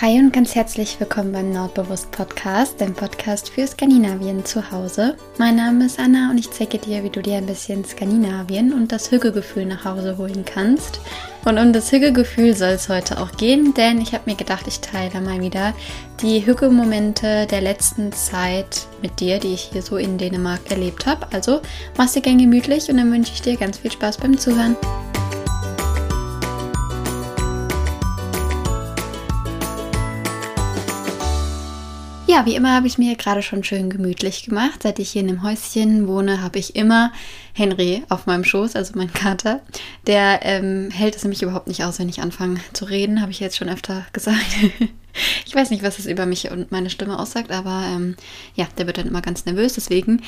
Hi und ganz herzlich willkommen beim Nordbewusst Podcast, dem Podcast für Skandinavien zu Hause. Mein Name ist Anna und ich zeige dir, wie du dir ein bisschen Skandinavien und das Hügelgefühl nach Hause holen kannst. Und um das Hügelgefühl soll es heute auch gehen, denn ich habe mir gedacht, ich teile mal wieder die Hügelmomente der letzten Zeit mit dir, die ich hier so in Dänemark erlebt habe. Also mach's dir gern gemütlich und dann wünsche ich dir ganz viel Spaß beim Zuhören. Ja, wie immer habe ich mir gerade schon schön gemütlich gemacht. Seit ich hier in dem Häuschen wohne, habe ich immer Henry auf meinem Schoß, also mein Kater. Der ähm, hält es nämlich überhaupt nicht aus, wenn ich anfange zu reden, habe ich jetzt schon öfter gesagt. ich weiß nicht, was es über mich und meine Stimme aussagt, aber ähm, ja, der wird dann immer ganz nervös. Deswegen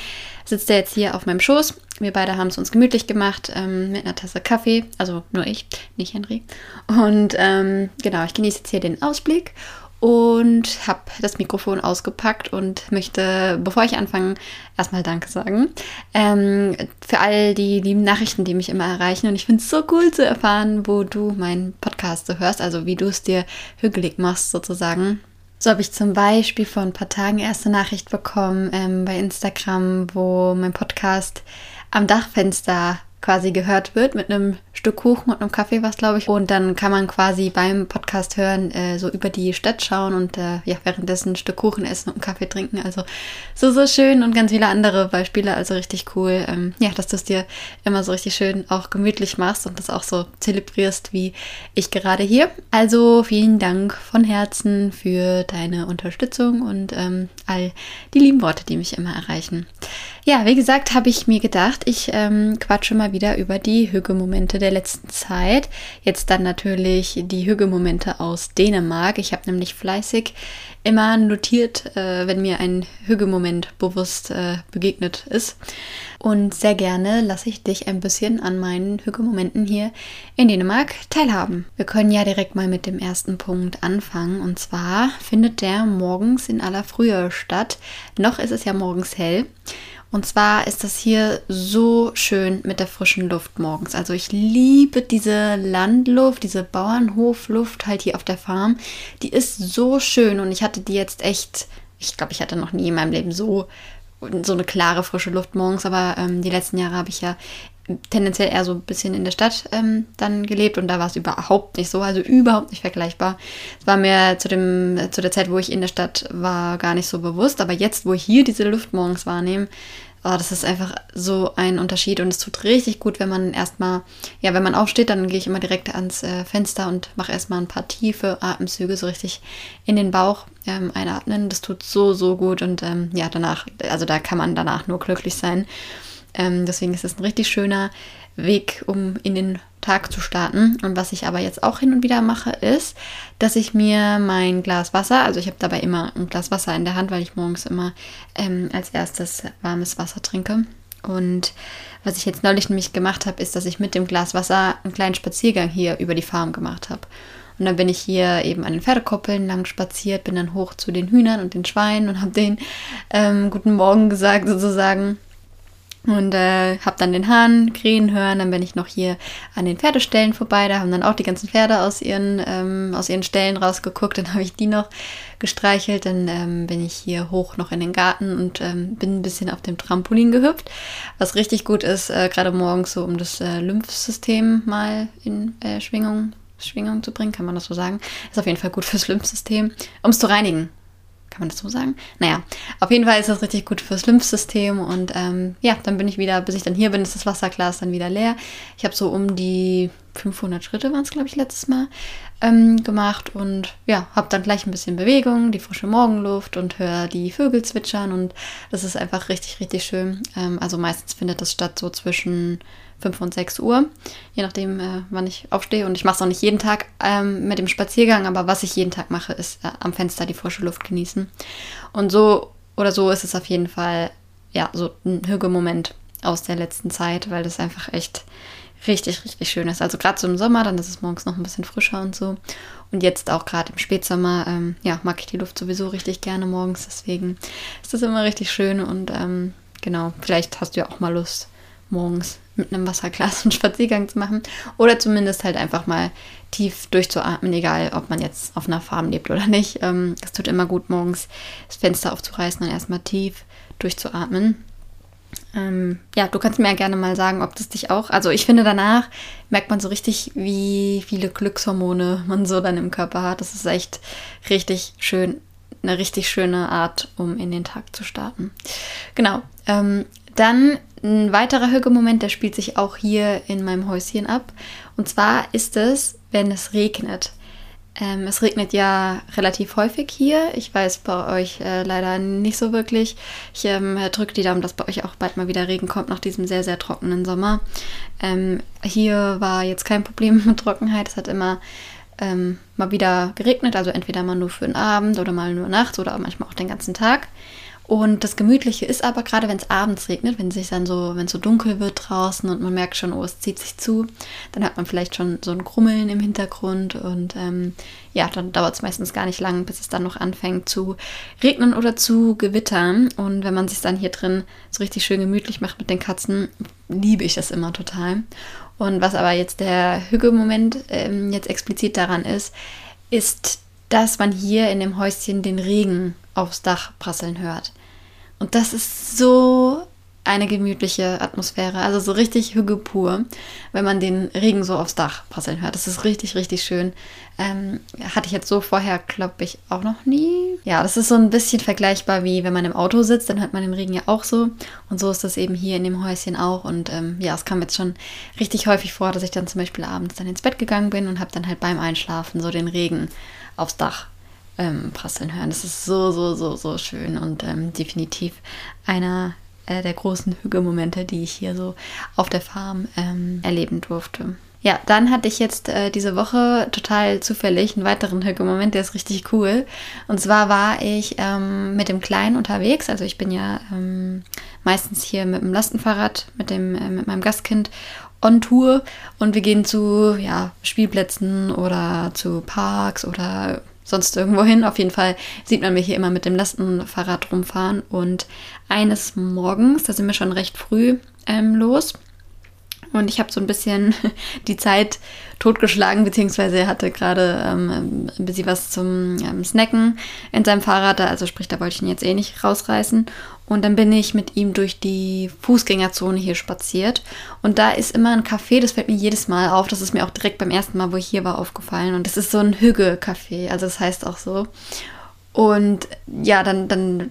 sitzt er jetzt hier auf meinem Schoß. Wir beide haben es uns gemütlich gemacht ähm, mit einer Tasse Kaffee. Also nur ich, nicht Henry. Und ähm, genau, ich genieße jetzt hier den Ausblick und habe das Mikrofon ausgepackt und möchte, bevor ich anfange, erstmal Danke sagen ähm, für all die lieben Nachrichten, die mich immer erreichen. Und ich finde es so cool zu erfahren, wo du meinen Podcast so hörst, also wie du es dir hügelig machst sozusagen. So habe ich zum Beispiel vor ein paar Tagen erste Nachricht bekommen ähm, bei Instagram, wo mein Podcast am Dachfenster quasi gehört wird mit einem Stück Kuchen und einem Kaffee was, glaube ich. Und dann kann man quasi beim Podcast hören, äh, so über die Stadt schauen und äh, ja, währenddessen ein Stück Kuchen essen und einen Kaffee trinken. Also so, so schön und ganz viele andere Beispiele. Also richtig cool. Ähm, ja, dass du es dir immer so richtig schön auch gemütlich machst und das auch so zelebrierst wie ich gerade hier. Also vielen Dank von Herzen für deine Unterstützung und ähm, all die lieben Worte, die mich immer erreichen. Ja, wie gesagt, habe ich mir gedacht, ich ähm, quatsche mal wieder über die Hügelmomente der letzten Zeit. Jetzt dann natürlich die Hügelmomente aus Dänemark. Ich habe nämlich fleißig immer notiert, äh, wenn mir ein Hügelmoment bewusst äh, begegnet ist. Und sehr gerne lasse ich dich ein bisschen an meinen Hügelmomenten hier in Dänemark teilhaben. Wir können ja direkt mal mit dem ersten Punkt anfangen. Und zwar findet der morgens in aller Frühe statt. Noch ist es ja morgens hell. Und zwar ist das hier so schön mit der frischen Luft morgens. Also ich liebe diese Landluft, diese Bauernhofluft halt hier auf der Farm. Die ist so schön und ich hatte die jetzt echt, ich glaube, ich hatte noch nie in meinem Leben so so eine klare frische Luft morgens, aber ähm, die letzten Jahre habe ich ja tendenziell eher so ein bisschen in der Stadt ähm, dann gelebt und da war es überhaupt nicht so, also überhaupt nicht vergleichbar. Es war mir zu, dem, zu der Zeit, wo ich in der Stadt war, gar nicht so bewusst, aber jetzt, wo ich hier diese Luft morgens wahrnehme, oh, das ist einfach so ein Unterschied und es tut richtig gut, wenn man erstmal, ja, wenn man aufsteht, dann gehe ich immer direkt ans äh, Fenster und mache erstmal ein paar tiefe Atemzüge so richtig in den Bauch ähm, einatmen. Das tut so, so gut und ähm, ja, danach, also da kann man danach nur glücklich sein. Ähm, deswegen ist es ein richtig schöner Weg, um in den Tag zu starten. Und was ich aber jetzt auch hin und wieder mache, ist, dass ich mir mein Glas Wasser, also ich habe dabei immer ein Glas Wasser in der Hand, weil ich morgens immer ähm, als erstes warmes Wasser trinke. Und was ich jetzt neulich nämlich gemacht habe, ist, dass ich mit dem Glas Wasser einen kleinen Spaziergang hier über die Farm gemacht habe. Und dann bin ich hier eben an den Pferdekoppeln lang spaziert, bin dann hoch zu den Hühnern und den Schweinen und habe denen ähm, guten Morgen gesagt sozusagen. Und äh, habe dann den Hahn krähen hören, dann bin ich noch hier an den Pferdeställen vorbei, da haben dann auch die ganzen Pferde aus ihren, ähm, aus ihren Ställen rausgeguckt, dann habe ich die noch gestreichelt, dann ähm, bin ich hier hoch noch in den Garten und ähm, bin ein bisschen auf dem Trampolin gehüpft, was richtig gut ist, äh, gerade morgens so, um das äh, Lymphsystem mal in äh, Schwingung, Schwingung zu bringen, kann man das so sagen. Ist auf jeden Fall gut fürs Lymphsystem, um es zu reinigen, kann man das so sagen? Naja, auf jeden Fall ist das richtig gut fürs Lymphsystem und ähm, ja, dann bin ich wieder, bis ich dann hier bin, ist das Wasserglas dann wieder leer. Ich habe so um die 500 Schritte waren es, glaube ich, letztes Mal ähm, gemacht und ja, habe dann gleich ein bisschen Bewegung, die frische Morgenluft und höre die Vögel zwitschern und das ist einfach richtig, richtig schön. Ähm, also meistens findet das statt so zwischen 5 und 6 Uhr, je nachdem, äh, wann ich aufstehe. Und ich mache es auch nicht jeden Tag ähm, mit dem Spaziergang, aber was ich jeden Tag mache, ist äh, am Fenster die frische Luft genießen. Und so oder so ist es auf jeden Fall, ja, so ein Hügelmoment aus der letzten Zeit, weil das einfach echt richtig, richtig schön ist. Also gerade so im Sommer, dann ist es morgens noch ein bisschen frischer und so. Und jetzt auch gerade im Spätsommer, ähm, ja, mag ich die Luft sowieso richtig gerne morgens. Deswegen ist das immer richtig schön und ähm, genau, vielleicht hast du ja auch mal Lust, morgens mit einem Wasserglas einen Spaziergang zu machen oder zumindest halt einfach mal tief durchzuatmen, egal ob man jetzt auf einer Farm lebt oder nicht. Ähm, es tut immer gut, morgens das Fenster aufzureißen und erstmal tief durchzuatmen. Ähm, ja, du kannst mir ja gerne mal sagen, ob das dich auch. Also ich finde, danach merkt man so richtig, wie viele Glückshormone man so dann im Körper hat. Das ist echt richtig schön, eine richtig schöne Art, um in den Tag zu starten. Genau. Ähm, dann ein weiterer Hügelmoment, der spielt sich auch hier in meinem Häuschen ab. Und zwar ist es, wenn es regnet. Ähm, es regnet ja relativ häufig hier. Ich weiß bei euch äh, leider nicht so wirklich. Ich ähm, drücke die Daumen, dass bei euch auch bald mal wieder Regen kommt nach diesem sehr, sehr trockenen Sommer. Ähm, hier war jetzt kein Problem mit Trockenheit. Es hat immer ähm, mal wieder geregnet, also entweder mal nur für den Abend oder mal nur nachts oder manchmal auch den ganzen Tag. Und das Gemütliche ist aber gerade, wenn es abends regnet, wenn es sich dann so, wenn so dunkel wird draußen und man merkt schon, oh, es zieht sich zu, dann hat man vielleicht schon so ein Grummeln im Hintergrund und ähm, ja, dann dauert es meistens gar nicht lang, bis es dann noch anfängt zu regnen oder zu gewittern. Und wenn man sich dann hier drin so richtig schön gemütlich macht mit den Katzen, liebe ich das immer total. Und was aber jetzt der Hügelmoment ähm, jetzt explizit daran ist, ist, dass man hier in dem Häuschen den Regen aufs Dach prasseln hört. Und das ist so eine gemütliche Atmosphäre, also so richtig Hüge pur, wenn man den Regen so aufs Dach prasseln hört. Das ist richtig, richtig schön. Ähm, hatte ich jetzt so vorher, glaube ich, auch noch nie. Ja, das ist so ein bisschen vergleichbar wie wenn man im Auto sitzt, dann hört man den Regen ja auch so. Und so ist das eben hier in dem Häuschen auch. Und ähm, ja, es kam jetzt schon richtig häufig vor, dass ich dann zum Beispiel abends dann ins Bett gegangen bin und habe dann halt beim Einschlafen so den Regen aufs Dach ähm, prasseln hören. Das ist so, so, so, so schön und ähm, definitiv einer äh, der großen Hügelmomente, die ich hier so auf der Farm ähm, erleben durfte. Ja, dann hatte ich jetzt äh, diese Woche total zufällig einen weiteren Hügelmoment, der ist richtig cool. Und zwar war ich ähm, mit dem Kleinen unterwegs. Also ich bin ja ähm, meistens hier mit dem Lastenfahrrad, mit, dem, äh, mit meinem Gastkind on Tour und wir gehen zu ja, Spielplätzen oder zu Parks oder sonst irgendwo hin. Auf jeden Fall sieht man mich hier immer mit dem Lastenfahrrad rumfahren. Und eines Morgens, da sind wir schon recht früh ähm, los. Und ich habe so ein bisschen die Zeit totgeschlagen, beziehungsweise er hatte gerade ähm, ein bisschen was zum ähm, Snacken in seinem Fahrrad. Also sprich, da wollte ich ihn jetzt eh nicht rausreißen. Und dann bin ich mit ihm durch die Fußgängerzone hier spaziert. Und da ist immer ein Café, das fällt mir jedes Mal auf. Das ist mir auch direkt beim ersten Mal, wo ich hier war, aufgefallen. Und das ist so ein Hügge-Café, also das heißt auch so. Und ja, dann, dann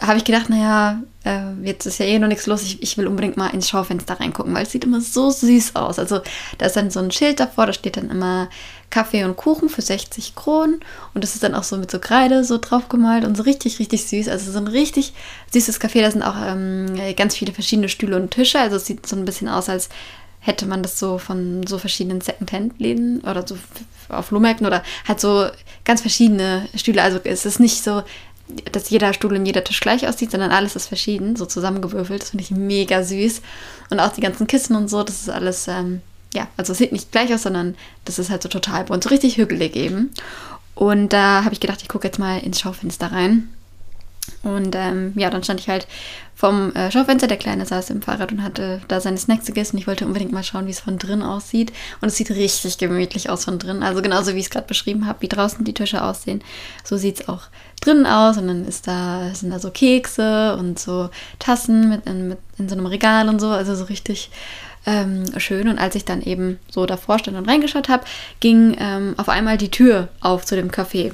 habe ich gedacht, naja, äh, jetzt ist ja eh noch nichts los, ich, ich, will unbedingt mal ins Schaufenster reingucken, weil es sieht immer so süß aus. Also da ist dann so ein Schild davor, da steht dann immer Kaffee und Kuchen für 60 Kronen und das ist dann auch so mit so Kreide so drauf gemalt und so richtig, richtig süß. Also so ein richtig süßes Café, da sind auch ähm, ganz viele verschiedene Stühle und Tische, also es sieht so ein bisschen aus, als hätte man das so von so verschiedenen Secondhand-Läden oder so auf Flohmärkten oder halt so ganz verschiedene Stühle. Also es ist nicht so dass jeder Stuhl und jeder Tisch gleich aussieht, sondern alles ist verschieden, so zusammengewürfelt. Das finde ich mega süß. Und auch die ganzen Kissen und so, das ist alles, ähm, ja, also es sieht nicht gleich aus, sondern das ist halt so total bunt, so richtig hügelig eben. Und da habe ich gedacht, ich gucke jetzt mal ins Schaufenster rein. Und ähm, ja, dann stand ich halt vom äh, Schaufenster. Der Kleine saß im Fahrrad und hatte da seine Snacks gegessen. Ich wollte unbedingt mal schauen, wie es von drin aussieht. Und es sieht richtig gemütlich aus von drin. Also genauso wie ich es gerade beschrieben habe, wie draußen die Tische aussehen. So sieht es auch drinnen aus. Und dann ist da, sind da so Kekse und so Tassen mit in, mit in so einem Regal und so. Also so richtig ähm, schön. Und als ich dann eben so davor stand und reingeschaut habe, ging ähm, auf einmal die Tür auf zu dem Café.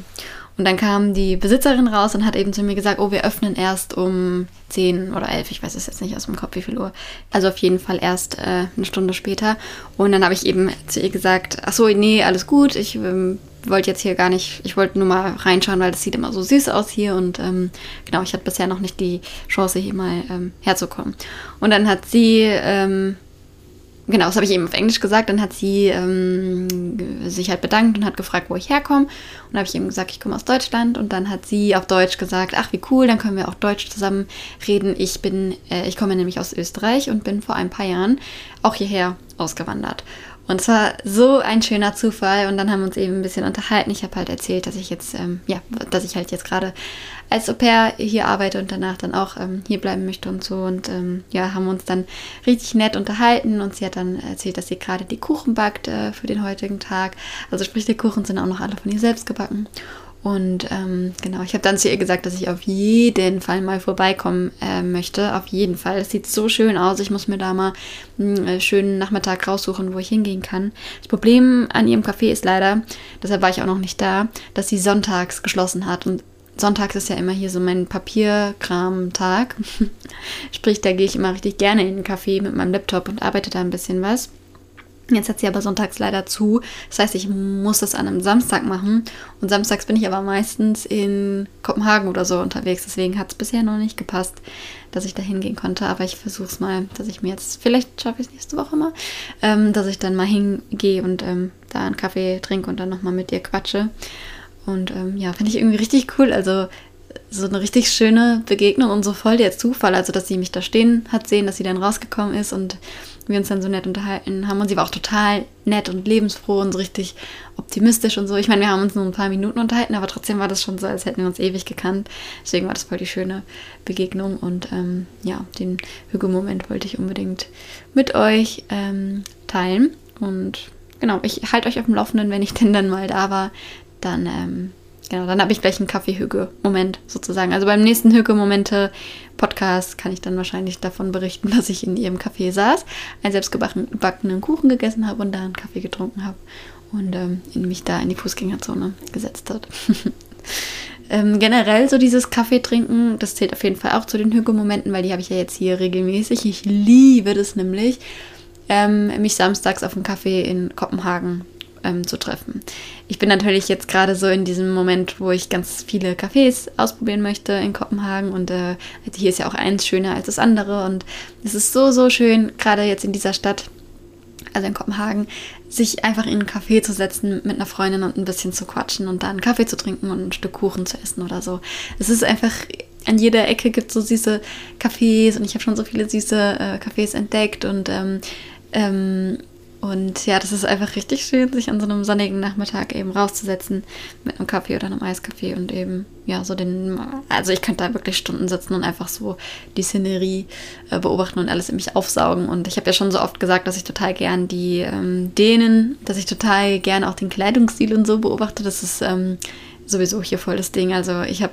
Und dann kam die Besitzerin raus und hat eben zu mir gesagt, oh, wir öffnen erst um 10 oder 11, ich weiß es jetzt nicht aus dem Kopf, wie viel Uhr. Also auf jeden Fall erst äh, eine Stunde später. Und dann habe ich eben zu ihr gesagt, ach so, nee, alles gut, ich ähm, wollte jetzt hier gar nicht, ich wollte nur mal reinschauen, weil das sieht immer so süß aus hier und ähm, genau, ich hatte bisher noch nicht die Chance, hier mal ähm, herzukommen. Und dann hat sie ähm, genau, das habe ich eben auf Englisch gesagt. Dann hat sie ähm, sich halt bedankt und hat gefragt, wo ich herkomme. Und habe ich eben gesagt, ich komme aus Deutschland. Und dann hat sie auf Deutsch gesagt, ach wie cool, dann können wir auch Deutsch zusammen reden. Ich bin, äh, ich komme nämlich aus Österreich und bin vor ein paar Jahren auch hierher ausgewandert. Und es war so ein schöner Zufall. Und dann haben wir uns eben ein bisschen unterhalten. Ich habe halt erzählt, dass ich jetzt, ähm, ja, dass ich halt jetzt gerade als Au pair hier arbeite und danach dann auch ähm, hier bleiben möchte und so. Und ähm, ja, haben uns dann richtig nett unterhalten. Und sie hat dann erzählt, dass sie gerade die Kuchen backt äh, für den heutigen Tag. Also sprich, die Kuchen sind auch noch alle von ihr selbst gebacken. Und ähm, genau, ich habe dann zu ihr gesagt, dass ich auf jeden Fall mal vorbeikommen äh, möchte. Auf jeden Fall. Es sieht so schön aus. Ich muss mir da mal einen äh, schönen Nachmittag raussuchen, wo ich hingehen kann. Das Problem an ihrem Café ist leider, deshalb war ich auch noch nicht da, dass sie sonntags geschlossen hat. Und sonntags ist ja immer hier so mein Papierkram-Tag. Sprich, da gehe ich immer richtig gerne in den Café mit meinem Laptop und arbeite da ein bisschen was. Jetzt hat sie aber sonntags leider zu. Das heißt, ich muss das an einem Samstag machen. Und samstags bin ich aber meistens in Kopenhagen oder so unterwegs. Deswegen hat es bisher noch nicht gepasst, dass ich da hingehen konnte. Aber ich versuche es mal, dass ich mir jetzt, vielleicht schaffe ich es nächste Woche mal, ähm, dass ich dann mal hingehe und ähm, da einen Kaffee trinke und dann nochmal mit dir quatsche. Und ähm, ja, finde ich irgendwie richtig cool. Also so eine richtig schöne Begegnung und so voll der Zufall. Also, dass sie mich da stehen hat sehen, dass sie dann rausgekommen ist und wir uns dann so nett unterhalten haben. Und sie war auch total nett und lebensfroh und so richtig optimistisch und so. Ich meine, wir haben uns nur ein paar Minuten unterhalten, aber trotzdem war das schon so, als hätten wir uns ewig gekannt. Deswegen war das voll die schöne Begegnung. Und ähm, ja, den Hügelmoment wollte ich unbedingt mit euch ähm, teilen. Und genau, ich halte euch auf dem Laufenden, wenn ich denn dann mal da war. Dann ähm, Genau, dann habe ich gleich einen Kaffeehüge-Moment sozusagen. Also beim nächsten Hüge-Momente-Podcast kann ich dann wahrscheinlich davon berichten, dass ich in ihrem Café saß, einen selbstgebackenen Kuchen gegessen habe und da einen Kaffee getrunken habe und ähm, mich da in die Fußgängerzone gesetzt hat. ähm, generell so dieses Kaffee trinken, das zählt auf jeden Fall auch zu den Hüge-Momenten, weil die habe ich ja jetzt hier regelmäßig. Ich liebe das nämlich, ähm, mich samstags auf dem Kaffee in Kopenhagen ähm, zu treffen. Ich bin natürlich jetzt gerade so in diesem Moment, wo ich ganz viele Cafés ausprobieren möchte in Kopenhagen und äh, hier ist ja auch eins schöner als das andere und es ist so, so schön, gerade jetzt in dieser Stadt, also in Kopenhagen, sich einfach in einen Café zu setzen mit einer Freundin und ein bisschen zu quatschen und da einen Kaffee zu trinken und ein Stück Kuchen zu essen oder so. Es ist einfach an jeder Ecke gibt es so süße Cafés und ich habe schon so viele süße äh, Cafés entdeckt und ähm, ähm, und ja, das ist einfach richtig schön, sich an so einem sonnigen Nachmittag eben rauszusetzen mit einem Kaffee oder einem Eiskaffee und eben, ja, so den, also ich könnte da wirklich Stunden sitzen und einfach so die Szenerie äh, beobachten und alles in mich aufsaugen. Und ich habe ja schon so oft gesagt, dass ich total gern die ähm, Dänen, dass ich total gern auch den Kleidungsstil und so beobachte. Das ist ähm, sowieso hier voll das Ding. Also ich habe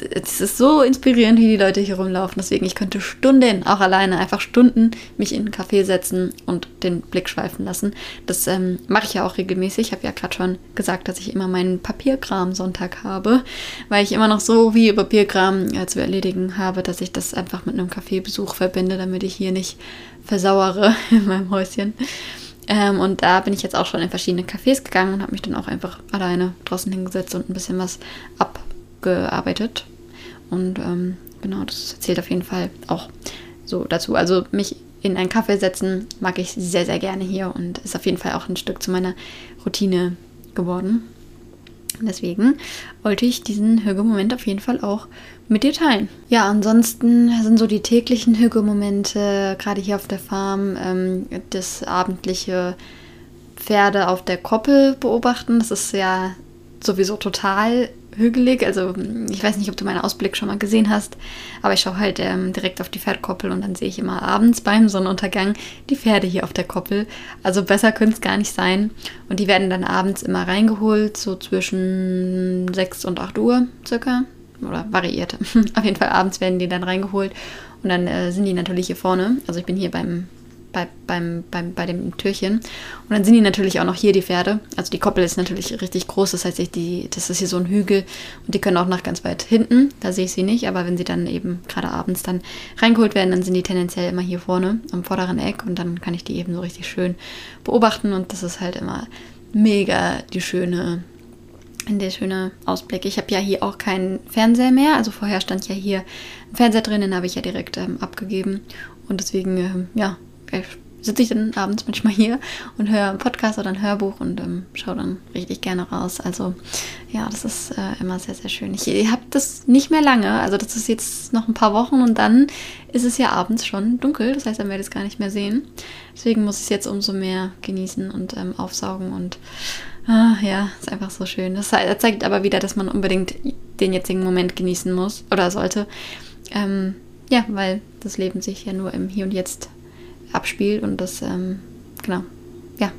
es ist so inspirierend, wie die Leute hier rumlaufen. Deswegen, ich könnte Stunden, auch alleine, einfach Stunden mich in einen Café setzen und den Blick schweifen lassen. Das ähm, mache ich ja auch regelmäßig. Ich habe ja gerade schon gesagt, dass ich immer meinen Papierkram Sonntag habe, weil ich immer noch so viel Papierkram äh, zu erledigen habe, dass ich das einfach mit einem Kaffeebesuch verbinde, damit ich hier nicht versauere in meinem Häuschen. Ähm, und da bin ich jetzt auch schon in verschiedene Cafés gegangen und habe mich dann auch einfach alleine draußen hingesetzt und ein bisschen was ab gearbeitet. Und ähm, genau, das zählt auf jeden Fall auch so dazu. Also mich in einen Kaffee setzen mag ich sehr, sehr gerne hier und ist auf jeden Fall auch ein Stück zu meiner Routine geworden. Deswegen wollte ich diesen Hüge-Moment auf jeden Fall auch mit dir teilen. Ja, ansonsten sind so die täglichen Hüge-Momente, gerade hier auf der Farm, ähm, das abendliche Pferde auf der Koppel beobachten. Das ist ja sowieso total hügelig. Also ich weiß nicht, ob du meinen Ausblick schon mal gesehen hast, aber ich schaue halt ähm, direkt auf die Pferdkoppel und dann sehe ich immer abends beim Sonnenuntergang die Pferde hier auf der Koppel. Also besser könnte es gar nicht sein. Und die werden dann abends immer reingeholt, so zwischen 6 und 8 Uhr circa. Oder variiert. auf jeden Fall abends werden die dann reingeholt. Und dann äh, sind die natürlich hier vorne. Also ich bin hier beim bei, beim, beim, bei dem Türchen. Und dann sind die natürlich auch noch hier, die Pferde. Also die Koppel ist natürlich richtig groß, das heißt, die, das ist hier so ein Hügel und die können auch nach ganz weit hinten. Da sehe ich sie nicht, aber wenn sie dann eben gerade abends dann reingeholt werden, dann sind die tendenziell immer hier vorne am vorderen Eck und dann kann ich die eben so richtig schön beobachten und das ist halt immer mega die schöne der schöne Ausblick. Ich habe ja hier auch keinen Fernseher mehr. Also vorher stand ja hier ein Fernseher drin, den habe ich ja direkt ähm, abgegeben. Und deswegen, ähm, ja, sitze ich dann abends manchmal hier und höre einen Podcast oder ein Hörbuch und ähm, schaue dann richtig gerne raus. Also ja, das ist äh, immer sehr, sehr schön. Ich habe das nicht mehr lange, also das ist jetzt noch ein paar Wochen und dann ist es ja abends schon dunkel. Das heißt, dann werde ich es gar nicht mehr sehen. Deswegen muss ich es jetzt umso mehr genießen und ähm, aufsaugen und ah, ja, ist einfach so schön. Das zeigt aber wieder, dass man unbedingt den jetzigen Moment genießen muss oder sollte. Ähm, ja, weil das Leben sich ja nur im Hier und Jetzt abspielt und das, ähm, genau, ja,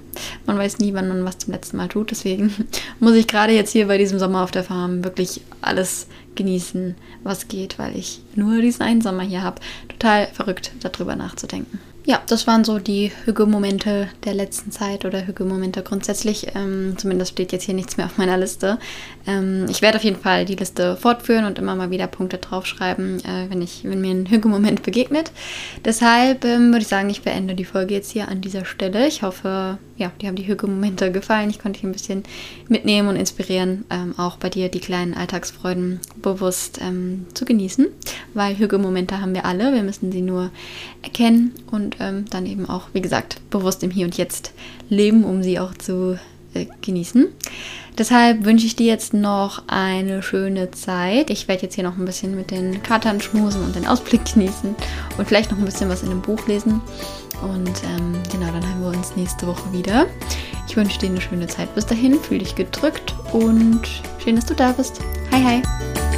man weiß nie, wann man was zum letzten Mal tut. Deswegen muss ich gerade jetzt hier bei diesem Sommer auf der Farm wirklich alles genießen, was geht, weil ich nur diesen einen Sommer hier habe. Total verrückt, darüber nachzudenken ja, das waren so die Hüge-Momente der letzten Zeit oder Hüge-Momente grundsätzlich. Ähm, zumindest steht jetzt hier nichts mehr auf meiner Liste. Ähm, ich werde auf jeden Fall die Liste fortführen und immer mal wieder Punkte draufschreiben, äh, wenn, ich, wenn mir ein Hüge-Moment begegnet. Deshalb ähm, würde ich sagen, ich beende die Folge jetzt hier an dieser Stelle. Ich hoffe, ja, die haben die Hüge-Momente gefallen. Ich konnte dich ein bisschen mitnehmen und inspirieren, ähm, auch bei dir die kleinen Alltagsfreuden bewusst ähm, zu genießen, weil Hüge-Momente haben wir alle. Wir müssen sie nur erkennen und ähm, dann eben auch, wie gesagt, bewusst im Hier und Jetzt leben, um sie auch zu äh, genießen. Deshalb wünsche ich dir jetzt noch eine schöne Zeit. Ich werde jetzt hier noch ein bisschen mit den Katern schmusen und den Ausblick genießen und vielleicht noch ein bisschen was in dem Buch lesen. Und ähm, genau, dann haben wir uns nächste Woche wieder. Ich wünsche dir eine schöne Zeit bis dahin. Fühl dich gedrückt und schön, dass du da bist. Hi, hi.